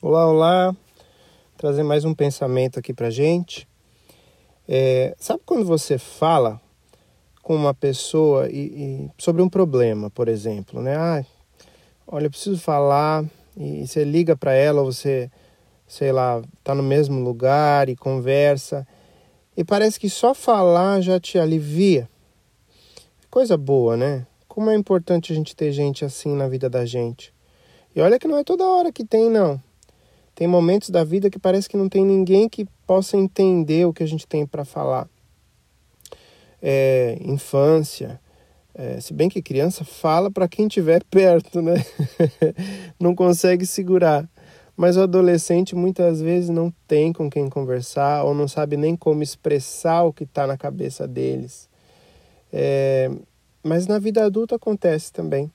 Olá, olá. Trazer mais um pensamento aqui pra gente. É, sabe quando você fala com uma pessoa e, e, sobre um problema, por exemplo, né? Ah, olha, eu preciso falar e, você liga para ela, ou você, sei lá, tá no mesmo lugar e conversa e parece que só falar já te alivia. Coisa boa, né? Como é importante a gente ter gente assim na vida da gente. E olha que não é toda hora que tem, não. Tem momentos da vida que parece que não tem ninguém que possa entender o que a gente tem para falar. É, infância, é, se bem que criança fala para quem estiver perto, né? não consegue segurar. Mas o adolescente muitas vezes não tem com quem conversar ou não sabe nem como expressar o que está na cabeça deles. É, mas na vida adulta acontece também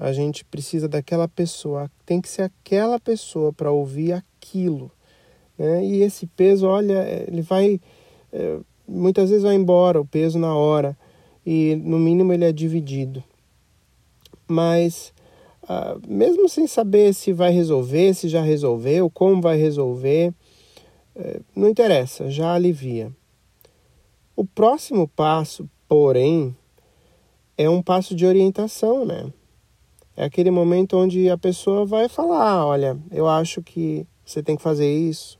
a gente precisa daquela pessoa, tem que ser aquela pessoa para ouvir aquilo. Né? E esse peso, olha, ele vai. É, muitas vezes vai embora o peso na hora, e no mínimo ele é dividido. Mas, ah, mesmo sem saber se vai resolver, se já resolveu, como vai resolver, é, não interessa, já alivia. O próximo passo, porém, é um passo de orientação, né? É aquele momento onde a pessoa vai falar: olha, eu acho que você tem que fazer isso,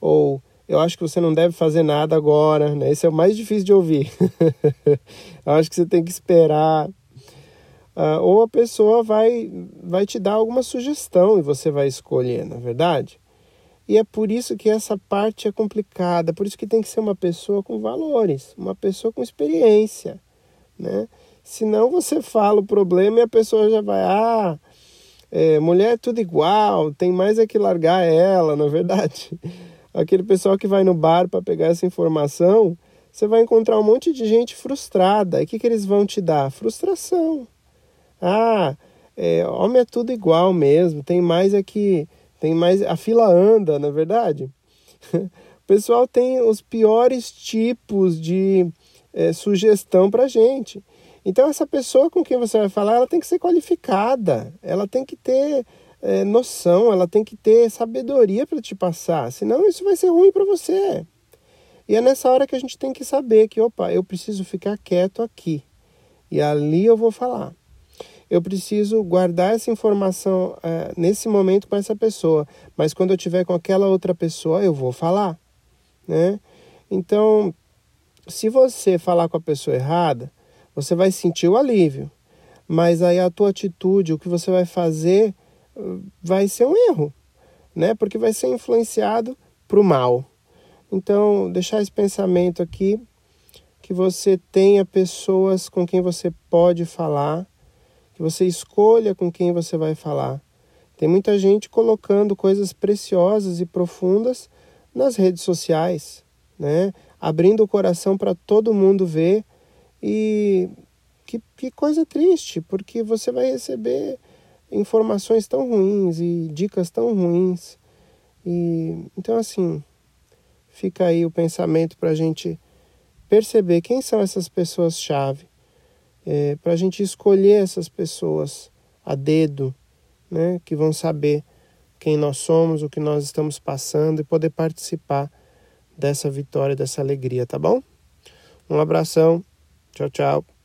ou eu acho que você não deve fazer nada agora. Né? Esse é o mais difícil de ouvir. eu acho que você tem que esperar. Uh, ou a pessoa vai, vai te dar alguma sugestão e você vai escolher, na é verdade? E é por isso que essa parte é complicada, por isso que tem que ser uma pessoa com valores, uma pessoa com experiência, né? Senão você fala o problema e a pessoa já vai, ah, é, mulher é tudo igual, tem mais é que largar ela, na é verdade. Aquele pessoal que vai no bar para pegar essa informação, você vai encontrar um monte de gente frustrada. E o que, que eles vão te dar? Frustração. Ah, é, homem é tudo igual mesmo, tem mais é que. Tem mais. A fila anda, na é verdade. o pessoal tem os piores tipos de é, sugestão para gente. Então, essa pessoa com quem você vai falar, ela tem que ser qualificada, ela tem que ter é, noção, ela tem que ter sabedoria para te passar, senão isso vai ser ruim para você. E é nessa hora que a gente tem que saber que, opa, eu preciso ficar quieto aqui e ali eu vou falar. Eu preciso guardar essa informação é, nesse momento com essa pessoa, mas quando eu tiver com aquela outra pessoa, eu vou falar, né? Então, se você falar com a pessoa errada, você vai sentir o alívio. Mas aí a tua atitude, o que você vai fazer, vai ser um erro, né? Porque vai ser influenciado para o mal. Então, deixar esse pensamento aqui, que você tenha pessoas com quem você pode falar, que você escolha com quem você vai falar. Tem muita gente colocando coisas preciosas e profundas nas redes sociais, né? Abrindo o coração para todo mundo ver e que, que coisa triste, porque você vai receber informações tão ruins e dicas tão ruins. E então assim, fica aí o pensamento para a gente perceber quem são essas pessoas-chave, é, para a gente escolher essas pessoas a dedo, né, que vão saber quem nós somos, o que nós estamos passando e poder participar dessa vitória, dessa alegria, tá bom? Um abração. Tchau, tchau.